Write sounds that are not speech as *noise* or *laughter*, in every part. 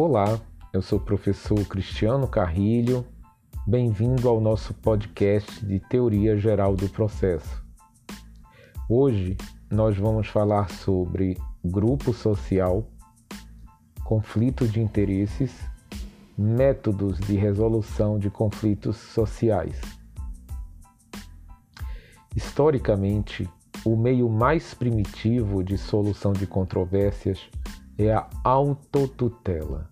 Olá, eu sou o professor Cristiano Carrilho. Bem-vindo ao nosso podcast de Teoria Geral do Processo. Hoje nós vamos falar sobre grupo social, conflito de interesses, métodos de resolução de conflitos sociais. Historicamente, o meio mais primitivo de solução de controvérsias é a autotutela,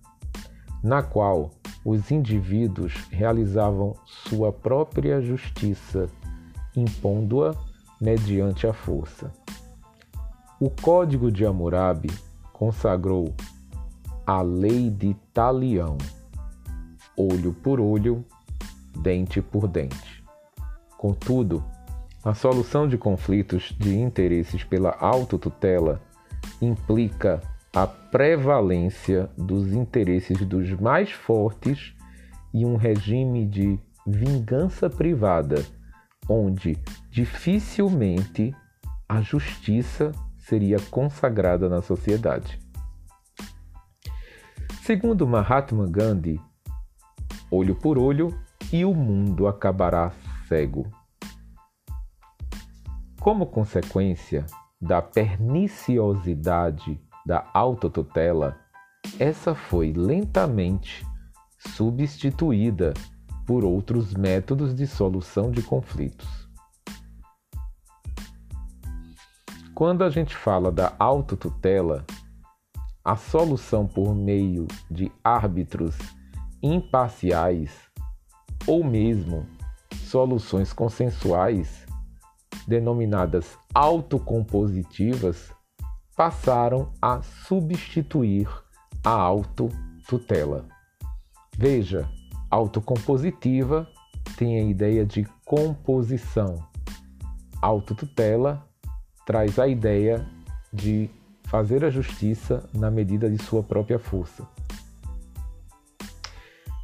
na qual os indivíduos realizavam sua própria justiça, impondo-a mediante a força. O Código de Hammurabi consagrou a lei de talião, olho por olho, dente por dente. Contudo, a solução de conflitos de interesses pela autotutela implica a prevalência dos interesses dos mais fortes e um regime de vingança privada, onde dificilmente a justiça seria consagrada na sociedade. Segundo Mahatma Gandhi, olho por olho e o mundo acabará cego. Como consequência da perniciosidade da autotutela, essa foi lentamente substituída por outros métodos de solução de conflitos. Quando a gente fala da autotutela, a solução por meio de árbitros imparciais ou mesmo soluções consensuais, denominadas autocompositivas, passaram a substituir a autotutela. Veja, autocompositiva tem a ideia de composição. Autotutela traz a ideia de fazer a justiça na medida de sua própria força.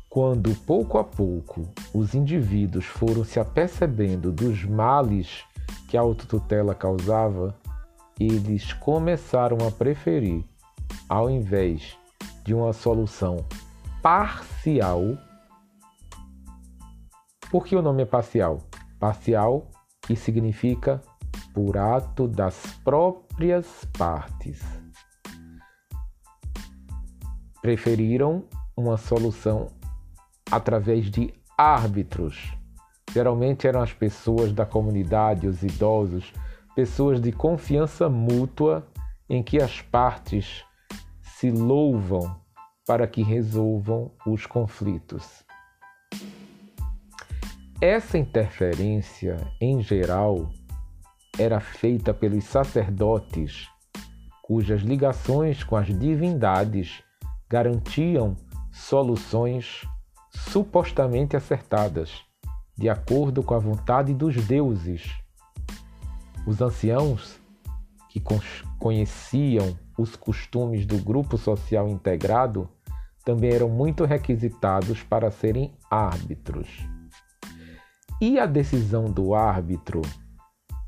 Quando pouco a pouco os indivíduos foram se apercebendo dos males que a autotutela causava, eles começaram a preferir, ao invés de uma solução parcial, por que o nome é parcial? Parcial que significa por ato das próprias partes. Preferiram uma solução através de árbitros. Geralmente eram as pessoas da comunidade, os idosos, pessoas de confiança mútua em que as partes se louvam para que resolvam os conflitos. Essa interferência, em geral, era feita pelos sacerdotes, cujas ligações com as divindades garantiam soluções supostamente acertadas, de acordo com a vontade dos deuses os anciãos, que conheciam os costumes do grupo social integrado, também eram muito requisitados para serem árbitros. E a decisão do árbitro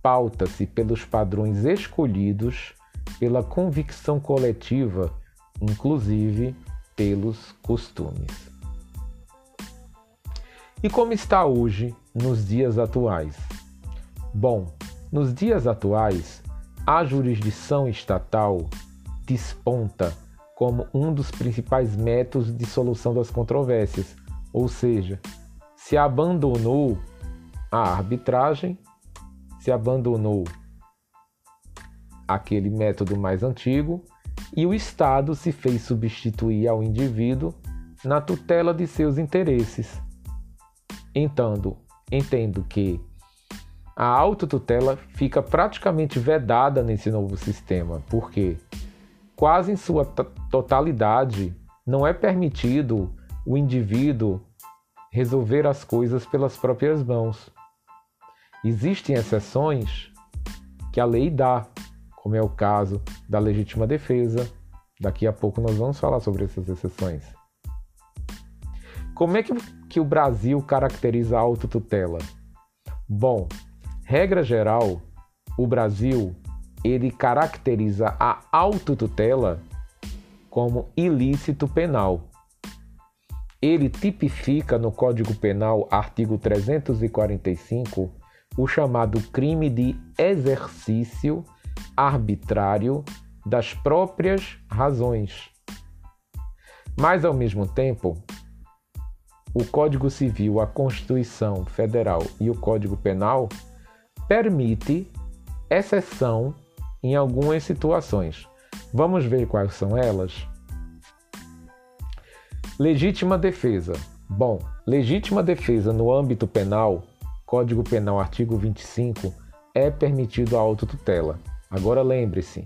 pauta-se pelos padrões escolhidos pela convicção coletiva, inclusive pelos costumes. E como está hoje, nos dias atuais? Bom, nos dias atuais, a jurisdição estatal desponta como um dos principais métodos de solução das controvérsias, ou seja, se abandonou a arbitragem, se abandonou aquele método mais antigo e o Estado se fez substituir ao indivíduo na tutela de seus interesses. Entendo, entendo que a autotutela fica praticamente vedada nesse novo sistema, porque quase em sua totalidade não é permitido o indivíduo resolver as coisas pelas próprias mãos. Existem exceções que a lei dá, como é o caso da legítima defesa. Daqui a pouco nós vamos falar sobre essas exceções. Como é que, que o Brasil caracteriza a autotutela? Bom, Regra geral, o Brasil ele caracteriza a autotutela como ilícito penal. Ele tipifica no Código Penal, artigo 345, o chamado crime de exercício arbitrário das próprias razões. Mas, ao mesmo tempo, o Código Civil, a Constituição Federal e o Código Penal permite exceção em algumas situações. Vamos ver quais são elas? Legítima defesa. Bom, legítima defesa no âmbito penal, Código Penal artigo 25, é permitido a autotutela. Agora lembre-se,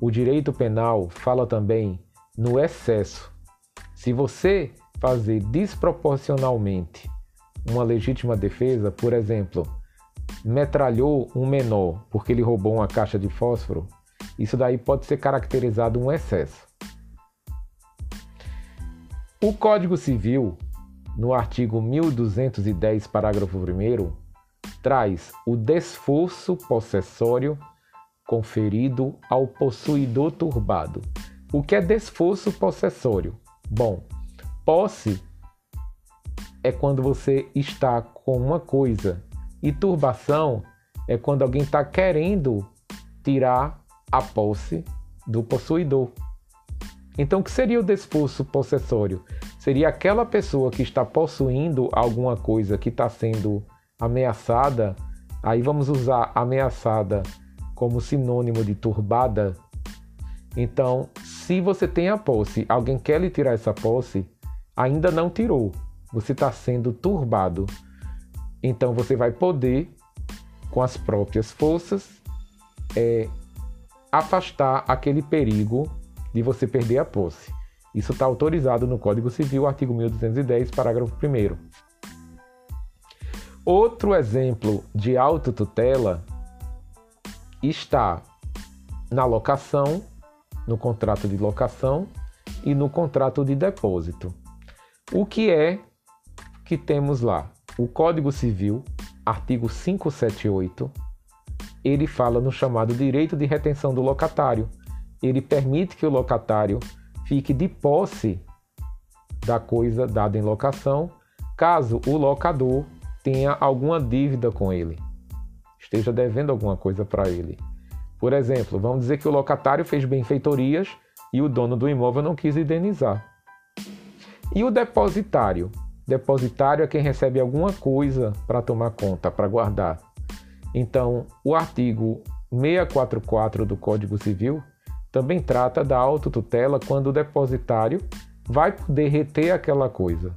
o direito penal fala também no excesso. Se você fazer desproporcionalmente uma legítima defesa, por exemplo, metralhou um menor porque ele roubou uma caixa de fósforo, isso daí pode ser caracterizado um excesso. O Código Civil, no artigo 1210, parágrafo 1, traz o desforço possessório conferido ao possuidor turbado. O que é desforço possessório? Bom, posse é quando você está com uma coisa e turbação é quando alguém está querendo tirar a posse do possuidor. Então, o que seria o desposto possessório? Seria aquela pessoa que está possuindo alguma coisa que está sendo ameaçada. Aí vamos usar ameaçada como sinônimo de turbada. Então, se você tem a posse, alguém quer lhe tirar essa posse, ainda não tirou, você está sendo turbado. Então você vai poder, com as próprias forças, é, afastar aquele perigo de você perder a posse. Isso está autorizado no Código Civil, artigo 1210, parágrafo 1. Outro exemplo de autotutela está na locação, no contrato de locação e no contrato de depósito. O que é que temos lá? O Código Civil, artigo 578, ele fala no chamado direito de retenção do locatário. Ele permite que o locatário fique de posse da coisa dada em locação, caso o locador tenha alguma dívida com ele, esteja devendo alguma coisa para ele. Por exemplo, vamos dizer que o locatário fez benfeitorias e o dono do imóvel não quis indenizar. E o depositário? Depositário é quem recebe alguma coisa para tomar conta, para guardar. Então, o artigo 644 do Código Civil também trata da autotutela quando o depositário vai poder reter aquela coisa.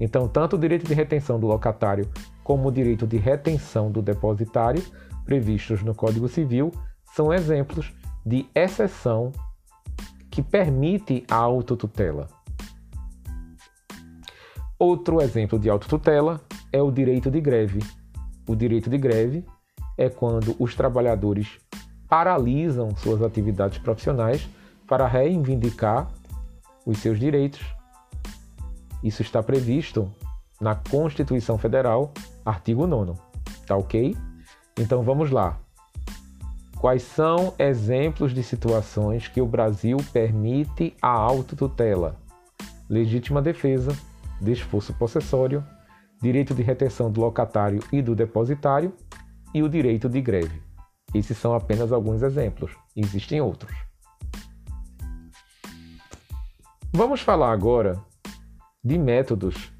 Então, tanto o direito de retenção do locatário como o direito de retenção do depositário, previstos no Código Civil, são exemplos de exceção que permite a autotutela. Outro exemplo de autotutela é o direito de greve. O direito de greve é quando os trabalhadores paralisam suas atividades profissionais para reivindicar os seus direitos. Isso está previsto na Constituição Federal, artigo 9. Tá ok? Então vamos lá. Quais são exemplos de situações que o Brasil permite a autotutela? Legítima defesa, desforço possessório, direito de retenção do locatário e do depositário e o direito de greve. Esses são apenas alguns exemplos, existem outros. Vamos falar agora de métodos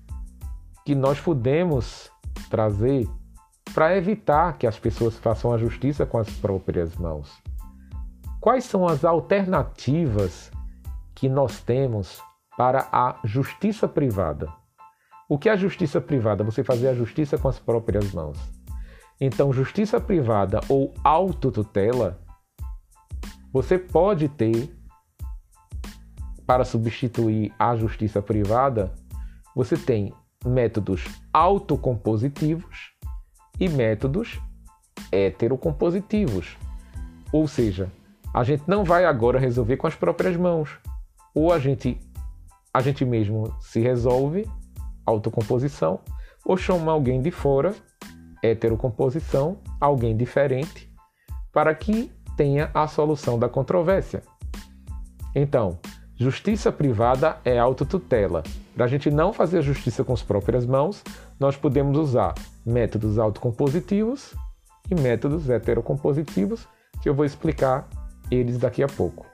que nós podemos trazer para evitar que as pessoas façam a justiça com as próprias mãos. Quais são as alternativas que nós temos para a justiça privada. O que é a justiça privada? Você fazer a justiça com as próprias mãos. Então, justiça privada ou autotutela, você pode ter para substituir a justiça privada, você tem métodos autocompositivos e métodos heterocompositivos. Ou seja, a gente não vai agora resolver com as próprias mãos. Ou a gente a gente mesmo se resolve, autocomposição, ou chama alguém de fora, heterocomposição, alguém diferente, para que tenha a solução da controvérsia. Então, Justiça privada é autotutela. Para a gente não fazer justiça com as próprias mãos, nós podemos usar métodos autocompositivos e métodos heterocompositivos, que eu vou explicar eles daqui a pouco.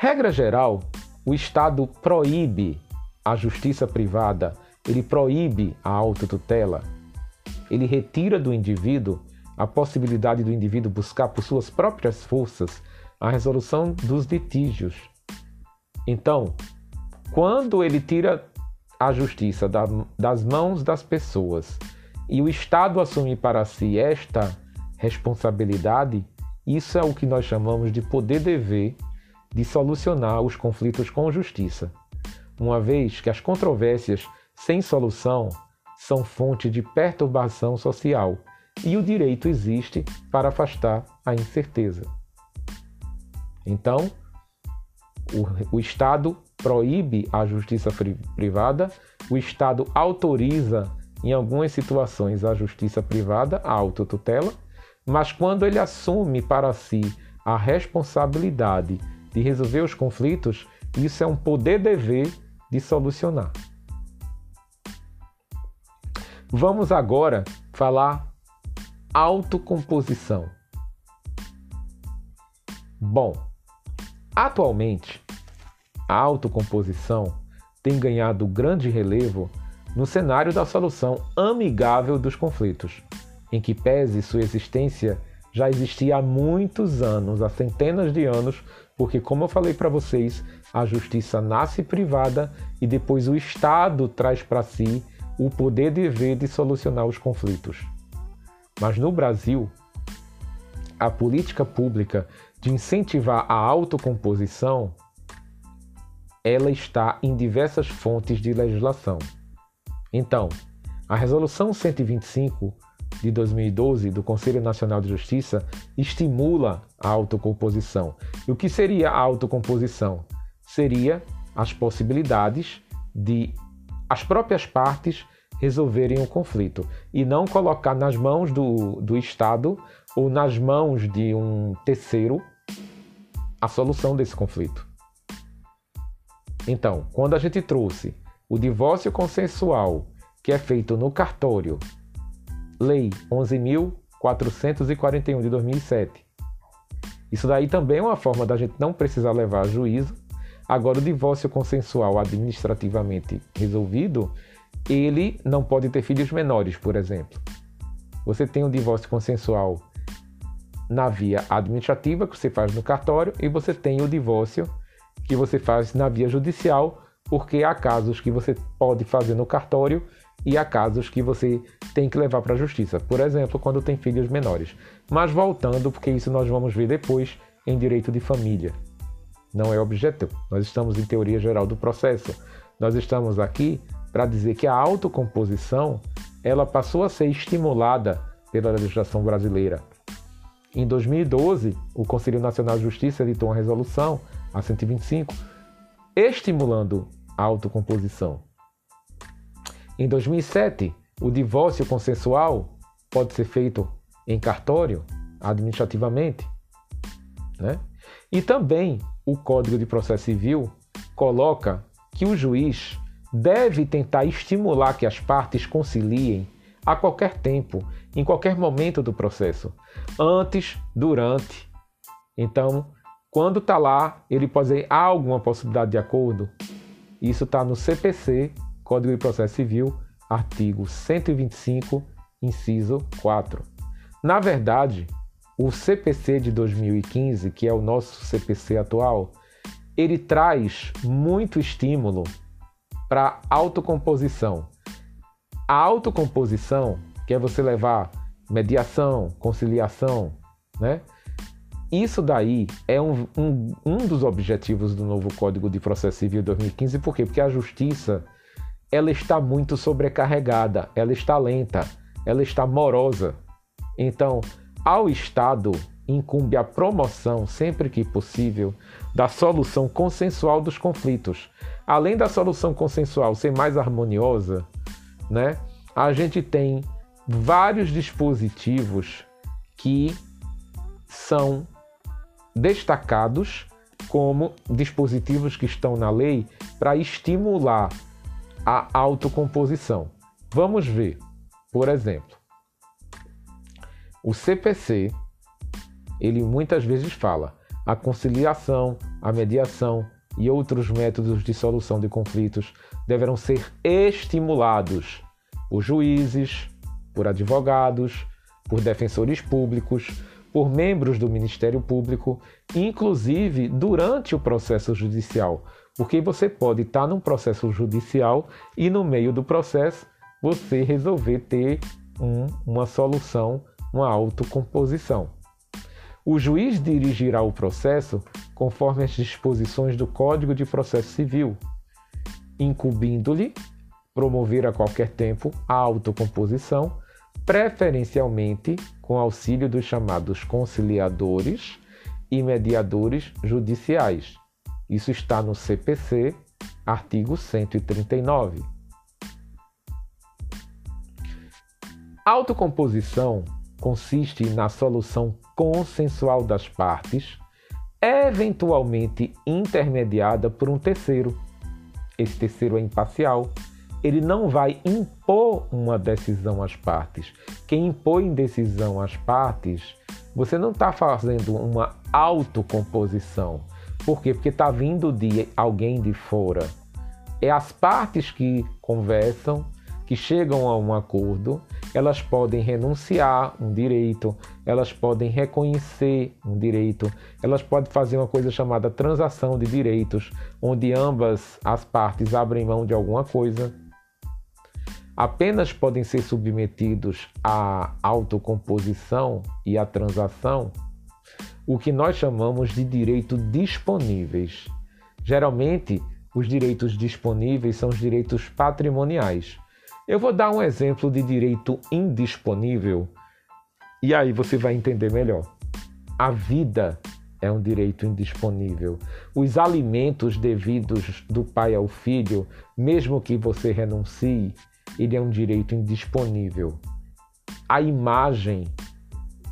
Regra geral, o Estado proíbe a justiça privada, ele proíbe a autotutela, ele retira do indivíduo a possibilidade do indivíduo buscar por suas próprias forças a resolução dos litígios. Então, quando ele tira a justiça das mãos das pessoas e o Estado assume para si esta responsabilidade, isso é o que nós chamamos de poder-dever de solucionar os conflitos com justiça, uma vez que as controvérsias sem solução são fonte de perturbação social e o direito existe para afastar a incerteza. Então, o, o Estado proíbe a justiça privada, o Estado autoriza, em algumas situações, a justiça privada, a autotutela, mas quando ele assume para si a responsabilidade de resolver os conflitos, isso é um poder-dever de solucionar. Vamos agora falar autocomposição. Bom, atualmente a autocomposição tem ganhado grande relevo no cenário da solução amigável dos conflitos, em que pese sua existência já existia há muitos anos, há centenas de anos, porque, como eu falei para vocês, a justiça nasce privada e depois o Estado traz para si o poder de ver de solucionar os conflitos. Mas no Brasil, a política pública de incentivar a autocomposição ela está em diversas fontes de legislação. Então, a Resolução 125 de 2012 do Conselho Nacional de Justiça estimula a autocomposição. E o que seria a autocomposição? Seria as possibilidades de as próprias partes resolverem o conflito e não colocar nas mãos do, do Estado ou nas mãos de um terceiro a solução desse conflito. Então, quando a gente trouxe o divórcio consensual, que é feito no cartório, Lei 11.441 de 2007. Isso daí também é uma forma da gente não precisar levar a juízo. Agora, o divórcio consensual administrativamente resolvido, ele não pode ter filhos menores, por exemplo. Você tem um divórcio consensual na via administrativa, que você faz no cartório, e você tem o divórcio que você faz na via judicial, porque há casos que você pode fazer no cartório e há casos que você tem que levar para a justiça. Por exemplo, quando tem filhos menores. Mas voltando, porque isso nós vamos ver depois em direito de família. Não é objeto. Nós estamos em teoria geral do processo. Nós estamos aqui para dizer que a autocomposição ela passou a ser estimulada pela legislação brasileira. Em 2012, o Conselho Nacional de Justiça editou uma resolução a 125, estimulando a autocomposição. Em 2007, o divórcio consensual pode ser feito em cartório, administrativamente. Né? E também o Código de Processo Civil coloca que o juiz deve tentar estimular que as partes conciliem a qualquer tempo, em qualquer momento do processo, antes, durante. Então, quando está lá, ele pode dizer há alguma possibilidade de acordo. Isso está no CPC, Código de Processo Civil, artigo 125, inciso 4. Na verdade, o CPC de 2015, que é o nosso CPC atual, ele traz muito estímulo para autocomposição. A autocomposição, que é você levar mediação, conciliação, né? Isso daí é um, um, um dos objetivos do novo Código de Processo Civil 2015, por quê? Porque a justiça ela está muito sobrecarregada, ela está lenta, ela está morosa. Então, ao Estado incumbe a promoção, sempre que possível, da solução consensual dos conflitos. Além da solução consensual ser mais harmoniosa, né, a gente tem vários dispositivos que são destacados como dispositivos que estão na lei para estimular a autocomposição. Vamos ver, por exemplo, o CPC, ele muitas vezes fala a conciliação, a mediação e outros métodos de solução de conflitos deverão ser estimulados por juízes, por advogados, por defensores públicos, por membros do Ministério Público, inclusive durante o processo judicial, porque você pode estar num processo judicial e no meio do processo você resolver ter um, uma solução, uma autocomposição. O juiz dirigirá o processo conforme as disposições do Código de Processo Civil, incumbindo-lhe promover a qualquer tempo a autocomposição preferencialmente com auxílio dos chamados conciliadores e mediadores judiciais. Isso está no CPC, artigo 139. Autocomposição consiste na solução consensual das partes, eventualmente intermediada por um terceiro. Esse terceiro é imparcial, ele não vai impor uma decisão às partes. Quem impõe decisão às partes, você não está fazendo uma autocomposição. Por quê? Porque está vindo de alguém de fora. É as partes que conversam, que chegam a um acordo, elas podem renunciar um direito, elas podem reconhecer um direito, elas podem fazer uma coisa chamada transação de direitos, onde ambas as partes abrem mão de alguma coisa apenas podem ser submetidos à autocomposição e à transação o que nós chamamos de direito disponíveis. Geralmente, os direitos disponíveis são os direitos patrimoniais. Eu vou dar um exemplo de direito indisponível e aí você vai entender melhor. A vida é um direito indisponível. Os alimentos devidos do pai ao filho, mesmo que você renuncie, ele é um direito indisponível. A imagem,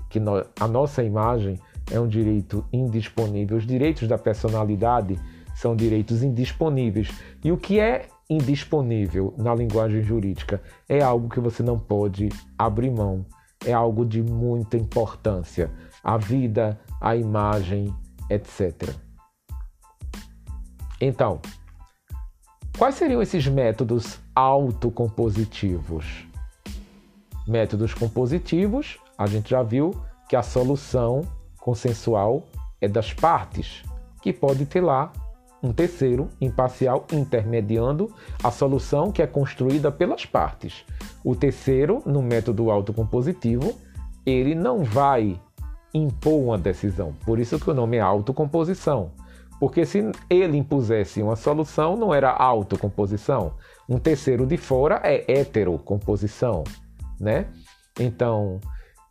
que no, a nossa imagem é um direito indisponível. Os direitos da personalidade são direitos indisponíveis. E o que é indisponível na linguagem jurídica é algo que você não pode abrir mão, é algo de muita importância. A vida, a imagem, etc. Então, Quais seriam esses métodos autocompositivos? Métodos compositivos, a gente já viu que a solução consensual é das partes, que pode ter lá um terceiro imparcial intermediando a solução que é construída pelas partes. O terceiro, no método autocompositivo, ele não vai impor uma decisão, por isso que o nome é autocomposição. Porque se ele impusesse uma solução, não era autocomposição. Um terceiro de fora é heterocomposição, né? Então,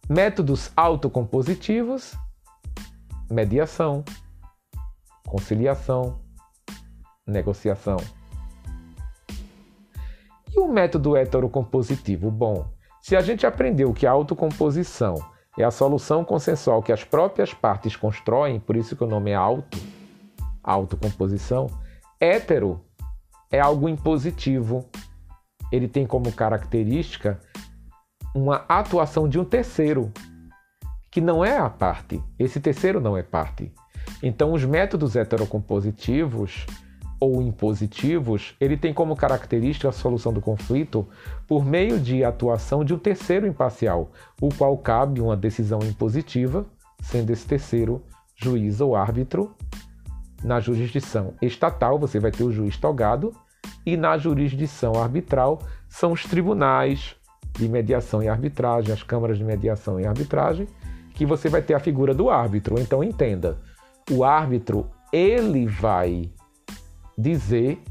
métodos autocompositivos, mediação, conciliação, negociação. E o método heterocompositivo? Bom, se a gente aprendeu que a autocomposição é a solução consensual que as próprias partes constroem, por isso que o nome é auto, autocomposição. Hétero é algo impositivo. Ele tem como característica uma atuação de um terceiro, que não é a parte. Esse terceiro não é parte. Então, os métodos heterocompositivos ou impositivos, ele tem como característica a solução do conflito por meio de atuação de um terceiro imparcial, o qual cabe uma decisão impositiva, sendo esse terceiro juiz ou árbitro, na jurisdição estatal, você vai ter o juiz togado, e na jurisdição arbitral são os tribunais de mediação e arbitragem, as câmaras de mediação e arbitragem, que você vai ter a figura do árbitro. Então entenda, o árbitro ele vai dizer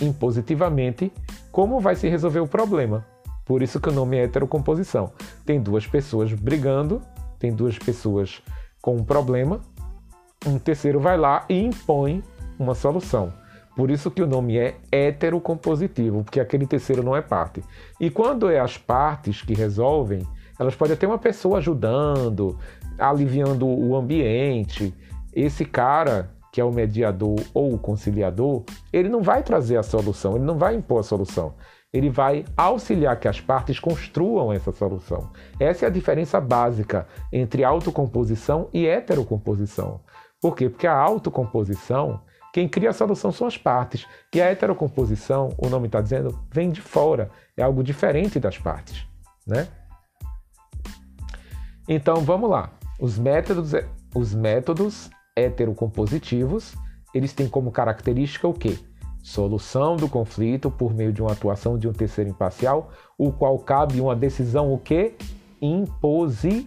impositivamente como vai se resolver o problema. Por isso que o nome é heterocomposição. Tem duas pessoas brigando, tem duas pessoas com um problema, um terceiro vai lá e impõe uma solução. Por isso que o nome é heterocompositivo, porque aquele terceiro não é parte. E quando é as partes que resolvem, elas podem ter uma pessoa ajudando, aliviando o ambiente. esse cara que é o mediador ou o conciliador, ele não vai trazer a solução, ele não vai impor a solução. Ele vai auxiliar que as partes construam essa solução. Essa é a diferença básica entre autocomposição e heterocomposição. Por quê? Porque a autocomposição, quem cria a solução são as partes. E a heterocomposição, o nome está dizendo, vem de fora. É algo diferente das partes. Né? Então vamos lá. Os métodos, os métodos heterocompositivos, eles têm como característica o quê? Solução do conflito por meio de uma atuação de um terceiro imparcial, o qual cabe uma decisão o quê? Impositiva.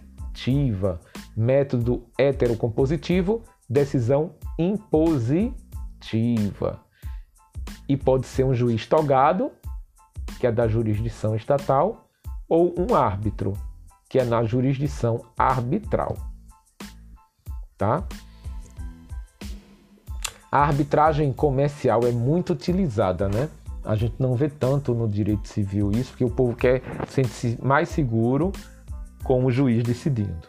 Método heterocompositivo, decisão impositiva. E pode ser um juiz togado, que é da jurisdição estatal, ou um árbitro, que é na jurisdição arbitral. Tá? A arbitragem comercial é muito utilizada, né? A gente não vê tanto no direito civil isso, porque o povo quer sentir-se mais seguro com o juiz decidindo.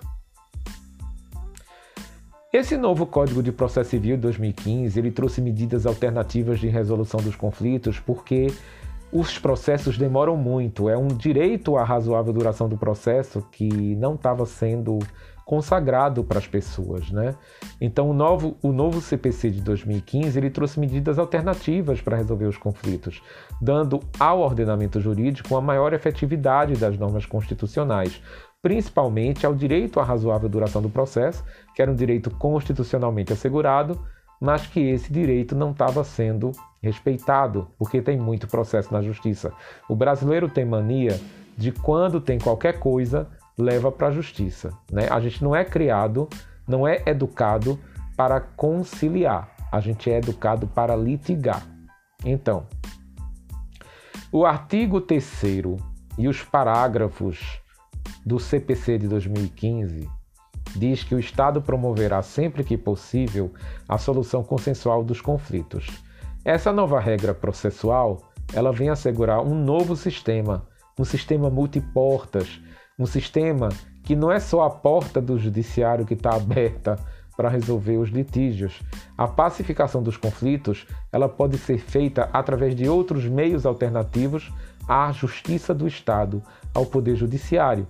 Esse novo Código de Processo Civil de 2015, ele trouxe medidas alternativas de resolução dos conflitos, porque os processos demoram muito. É um direito à razoável duração do processo que não estava sendo consagrado para as pessoas, né? Então o novo, o novo CPC de 2015 ele trouxe medidas alternativas para resolver os conflitos, dando ao ordenamento jurídico uma maior efetividade das normas constitucionais, principalmente ao direito à razoável duração do processo, que era um direito constitucionalmente assegurado, mas que esse direito não estava sendo respeitado, porque tem muito processo na justiça. O brasileiro tem mania de quando tem qualquer coisa leva para a justiça. Né? A gente não é criado, não é educado para conciliar, a gente é educado para litigar. Então, o artigo 3 e os parágrafos do CPC de 2015 diz que o Estado promoverá sempre que possível a solução consensual dos conflitos. Essa nova regra processual, ela vem assegurar um novo sistema, um sistema multiportas um sistema que não é só a porta do judiciário que está aberta para resolver os litígios. A pacificação dos conflitos ela pode ser feita através de outros meios alternativos à justiça do Estado, ao poder judiciário.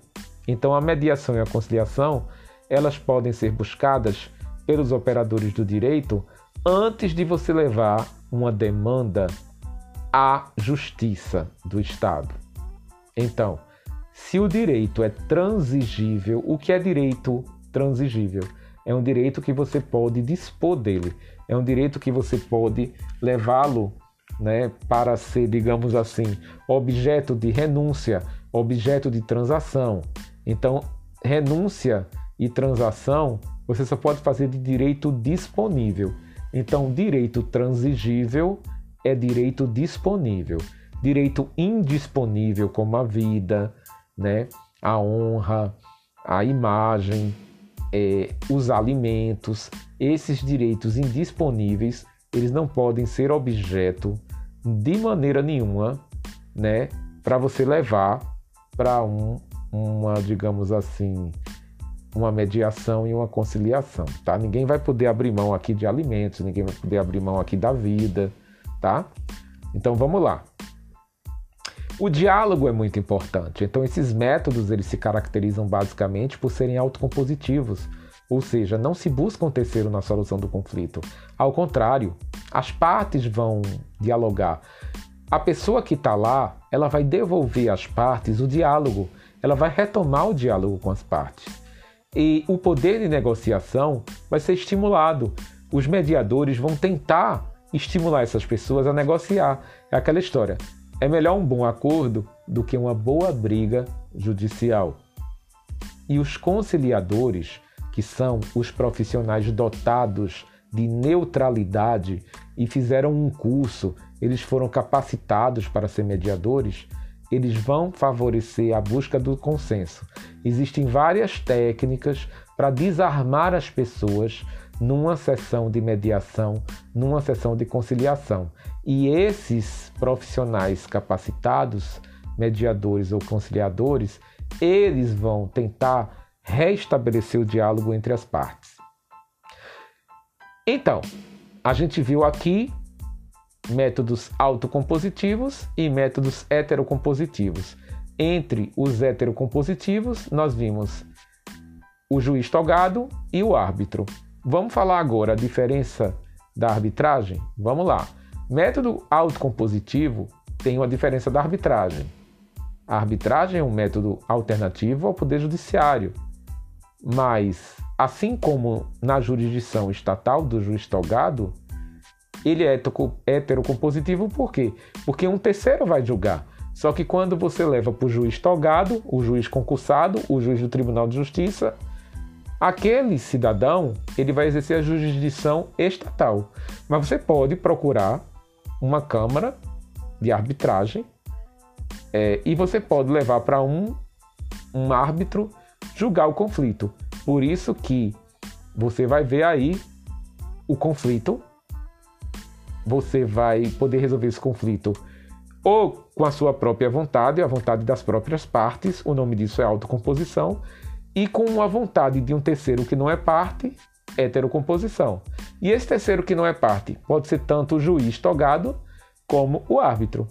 Então, a mediação e a conciliação elas podem ser buscadas pelos operadores do direito antes de você levar uma demanda à justiça do Estado. Então, se o direito é transigível, o que é direito transigível? É um direito que você pode dispor dele, é um direito que você pode levá-lo né, para ser, digamos assim, objeto de renúncia, objeto de transação. Então, renúncia e transação você só pode fazer de direito disponível. Então, direito transigível é direito disponível. Direito indisponível, como a vida, né? a honra, a imagem, é, os alimentos, esses direitos indisponíveis, eles não podem ser objeto de maneira nenhuma, né, para você levar para um, uma, digamos assim, uma mediação e uma conciliação, tá? Ninguém vai poder abrir mão aqui de alimentos, ninguém vai poder abrir mão aqui da vida, tá? Então vamos lá. O diálogo é muito importante. Então esses métodos eles se caracterizam basicamente por serem autocompositivos, ou seja, não se busca um terceiro na solução do conflito. Ao contrário, as partes vão dialogar. A pessoa que está lá, ela vai devolver às partes o diálogo, ela vai retomar o diálogo com as partes. E o poder de negociação vai ser estimulado. Os mediadores vão tentar estimular essas pessoas a negociar. É aquela história. É melhor um bom acordo do que uma boa briga judicial. E os conciliadores, que são os profissionais dotados de neutralidade e fizeram um curso, eles foram capacitados para ser mediadores, eles vão favorecer a busca do consenso. Existem várias técnicas para desarmar as pessoas numa sessão de mediação, numa sessão de conciliação. E esses profissionais capacitados, mediadores ou conciliadores, eles vão tentar restabelecer o diálogo entre as partes. Então, a gente viu aqui métodos autocompositivos e métodos heterocompositivos. Entre os heterocompositivos, nós vimos o juiz togado e o árbitro. Vamos falar agora a diferença da arbitragem? Vamos lá. Método autocompositivo tem uma diferença da arbitragem. A arbitragem é um método alternativo ao poder judiciário, mas assim como na jurisdição estatal do juiz togado, ele é heterocompositivo por quê? Porque um terceiro vai julgar. Só que quando você leva para o juiz togado, o juiz concursado, o juiz do Tribunal de Justiça, aquele cidadão ele vai exercer a jurisdição estatal. Mas você pode procurar uma câmara de arbitragem é, e você pode levar para um, um árbitro julgar o conflito. Por isso que você vai ver aí o conflito você vai poder resolver esse conflito ou com a sua própria vontade, a vontade das próprias partes, o nome disso é autocomposição, e com a vontade de um terceiro que não é parte, heterocomposição. E esse terceiro que não é parte pode ser tanto o juiz togado como o árbitro.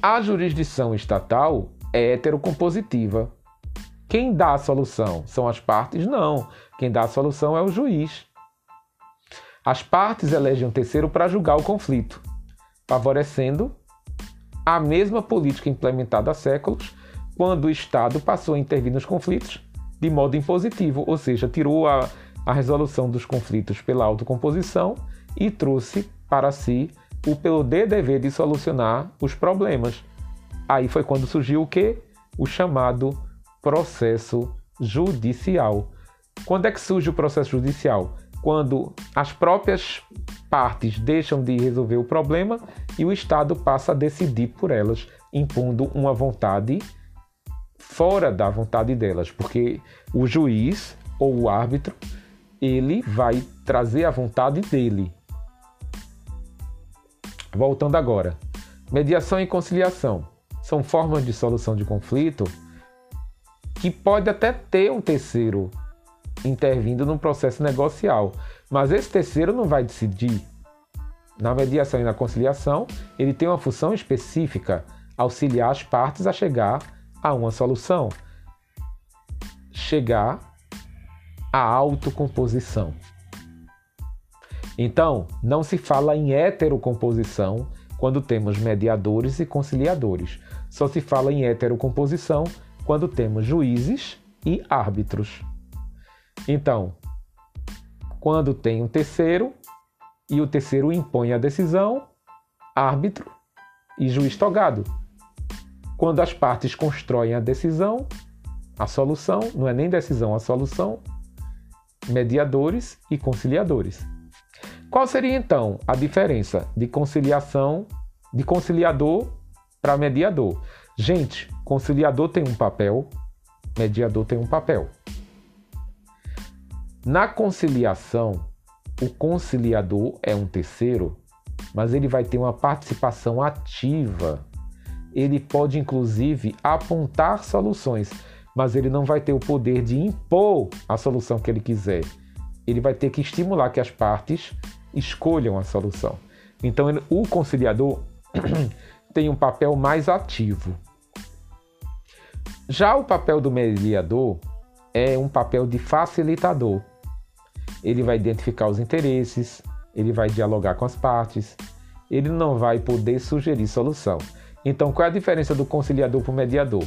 A jurisdição estatal é heterocompositiva. Quem dá a solução são as partes? Não. Quem dá a solução é o juiz. As partes elegem um terceiro para julgar o conflito, favorecendo a mesma política implementada há séculos, quando o Estado passou a intervir nos conflitos de modo impositivo, ou seja, tirou a, a resolução dos conflitos pela autocomposição e trouxe para si o poder dever de solucionar os problemas. Aí foi quando surgiu o que? O chamado processo judicial. Quando é que surge o processo judicial? Quando as próprias partes deixam de resolver o problema e o Estado passa a decidir por elas, impondo uma vontade fora da vontade delas, porque o juiz ou o árbitro ele vai trazer a vontade dele. Voltando agora, mediação e conciliação são formas de solução de conflito que pode até ter um terceiro intervindo no processo negocial, mas esse terceiro não vai decidir. Na mediação e na conciliação, ele tem uma função específica, auxiliar as partes a chegar a uma solução, chegar à autocomposição. Então, não se fala em heterocomposição quando temos mediadores e conciliadores. Só se fala em heterocomposição quando temos juízes e árbitros. Então, quando tem um terceiro e o terceiro impõe a decisão, árbitro e juiz togado. Quando as partes constroem a decisão, a solução, não é nem decisão, a solução, mediadores e conciliadores. Qual seria então a diferença de conciliação, de conciliador para mediador? Gente, conciliador tem um papel, mediador tem um papel. Na conciliação, o conciliador é um terceiro, mas ele vai ter uma participação ativa. Ele pode inclusive apontar soluções, mas ele não vai ter o poder de impor a solução que ele quiser. Ele vai ter que estimular que as partes escolham a solução. Então, o conciliador *clears throat* tem um papel mais ativo. Já o papel do mediador é um papel de facilitador. Ele vai identificar os interesses, ele vai dialogar com as partes, ele não vai poder sugerir solução. Então, qual é a diferença do conciliador para o mediador?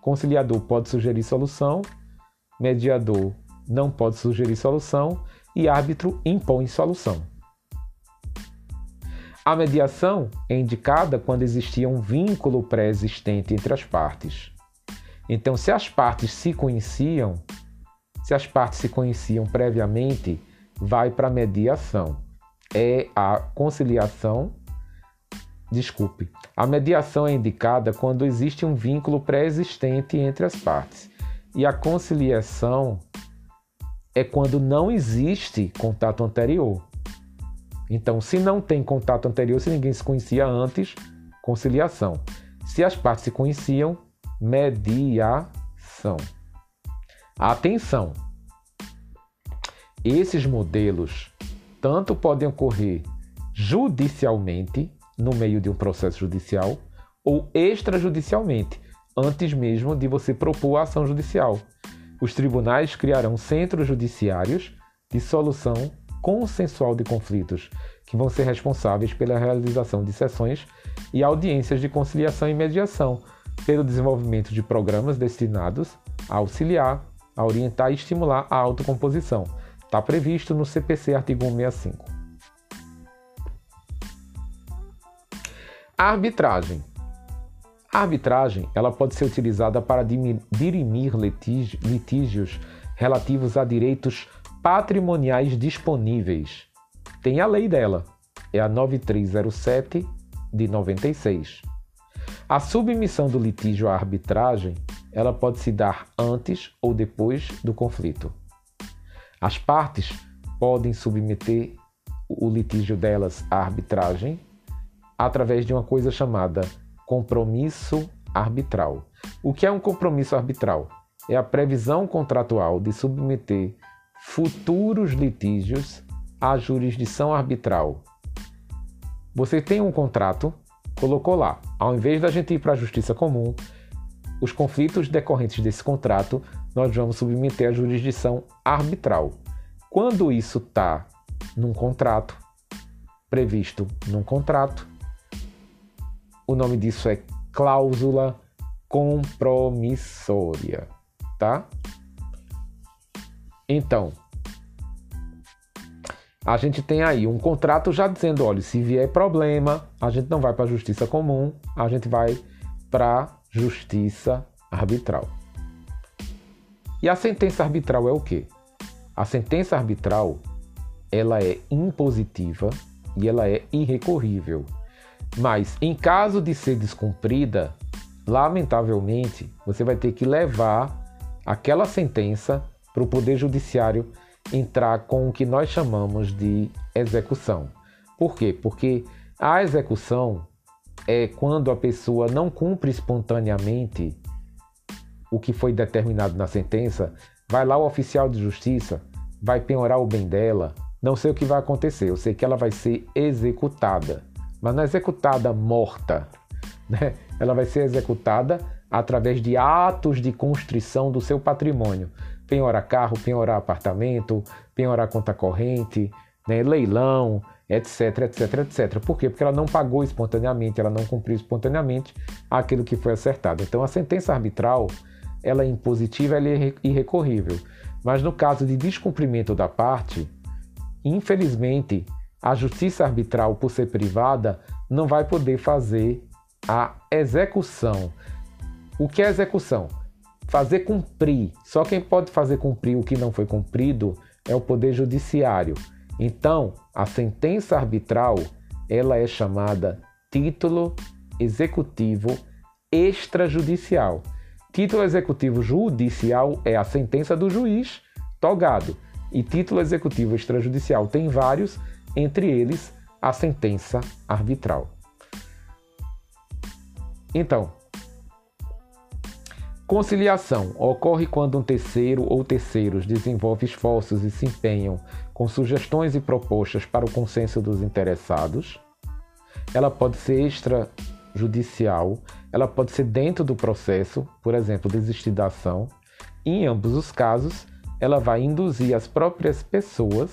Conciliador pode sugerir solução, mediador não pode sugerir solução e árbitro impõe solução. A mediação é indicada quando existia um vínculo pré-existente entre as partes. Então, se as partes se conheciam, se as partes se conheciam previamente, vai para a mediação. É a conciliação. Desculpe. A mediação é indicada quando existe um vínculo pré-existente entre as partes. E a conciliação é quando não existe contato anterior. Então, se não tem contato anterior, se ninguém se conhecia antes, conciliação. Se as partes se conheciam, mediação. Atenção! Esses modelos tanto podem ocorrer judicialmente, no meio de um processo judicial, ou extrajudicialmente, antes mesmo de você propor a ação judicial. Os tribunais criarão centros judiciários de solução consensual de conflitos, que vão ser responsáveis pela realização de sessões e audiências de conciliação e mediação, pelo desenvolvimento de programas destinados a auxiliar, a orientar e estimular a autocomposição. Está previsto no CPC artigo 165. A arbitragem. A arbitragem ela pode ser utilizada para dirimir litígios relativos a direitos patrimoniais disponíveis. Tem a lei dela, é a 9307 de 96. A submissão do litígio à arbitragem, ela pode se dar antes ou depois do conflito. As partes podem submeter o litígio delas à arbitragem através de uma coisa chamada compromisso arbitral. O que é um compromisso arbitral? É a previsão contratual de submeter futuros litígios à jurisdição arbitral. Você tem um contrato, colocou lá, ao invés da gente ir para a justiça comum, os conflitos decorrentes desse contrato nós vamos submeter à jurisdição arbitral. Quando isso está num contrato, previsto num contrato, o nome disso é cláusula compromissória, tá? Então, a gente tem aí um contrato já dizendo, olha, se vier problema, a gente não vai para a justiça comum, a gente vai para justiça arbitral. E a sentença arbitral é o quê? A sentença arbitral, ela é impositiva e ela é irrecorrível. Mas em caso de ser descumprida, lamentavelmente, você vai ter que levar aquela sentença para o Poder Judiciário entrar com o que nós chamamos de execução. Por quê? Porque a execução é quando a pessoa não cumpre espontaneamente o que foi determinado na sentença, vai lá o oficial de justiça, vai penhorar o bem dela, não sei o que vai acontecer, eu sei que ela vai ser executada mas não é executada morta. *laughs* Né? Ela vai ser executada através de atos de constrição do seu patrimônio. Penhorar carro, penhorar apartamento, penhorar conta corrente, né? leilão, etc, etc, etc. Por quê? Porque ela não pagou espontaneamente, ela não cumpriu espontaneamente aquilo que foi acertado. Então a sentença arbitral, ela é impositiva, ela é irrecorrível. Mas no caso de descumprimento da parte, infelizmente, a justiça arbitral, por ser privada, não vai poder fazer a execução. O que é execução? Fazer cumprir. Só quem pode fazer cumprir o que não foi cumprido é o Poder Judiciário. Então, a sentença arbitral, ela é chamada título executivo extrajudicial. Título executivo judicial é a sentença do juiz togado. E título executivo extrajudicial tem vários, entre eles a sentença arbitral. Então, conciliação ocorre quando um terceiro ou terceiros desenvolve esforços e se empenham com sugestões e propostas para o consenso dos interessados. Ela pode ser extrajudicial, ela pode ser dentro do processo, por exemplo, desistir da ação. Em ambos os casos, ela vai induzir as próprias pessoas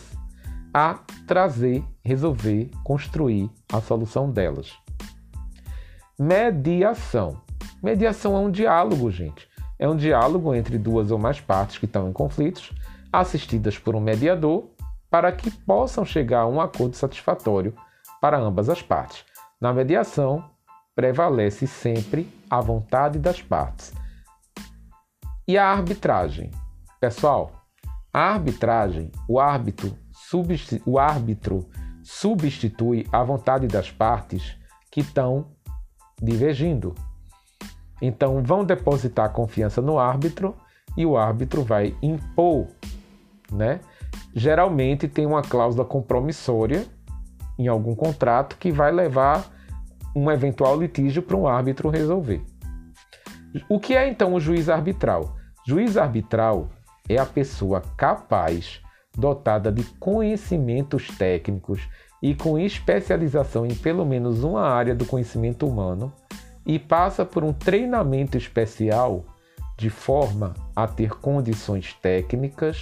a trazer, resolver, construir a solução delas. Mediação. Mediação é um diálogo, gente. É um diálogo entre duas ou mais partes que estão em conflitos, assistidas por um mediador, para que possam chegar a um acordo satisfatório para ambas as partes. Na mediação, prevalece sempre a vontade das partes. E a arbitragem? Pessoal, a arbitragem, o árbitro o árbitro substitui a vontade das partes que estão divergindo. Então, vão depositar confiança no árbitro e o árbitro vai impor, né? Geralmente tem uma cláusula compromissória em algum contrato que vai levar um eventual litígio para um árbitro resolver. O que é então o juiz arbitral? Juiz arbitral é a pessoa capaz, dotada de conhecimentos técnicos e com especialização em pelo menos uma área do conhecimento humano e passa por um treinamento especial de forma a ter condições técnicas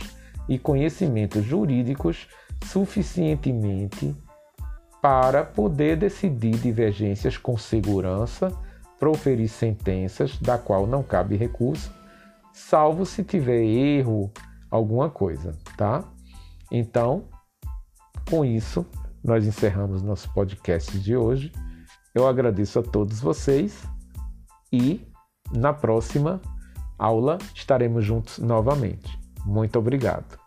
e conhecimentos jurídicos suficientemente para poder decidir divergências com segurança, proferir sentenças da qual não cabe recurso, salvo se tiver erro, alguma coisa, tá? Então, com isso, nós encerramos nosso podcast de hoje. Eu agradeço a todos vocês e na próxima aula estaremos juntos novamente. Muito obrigado.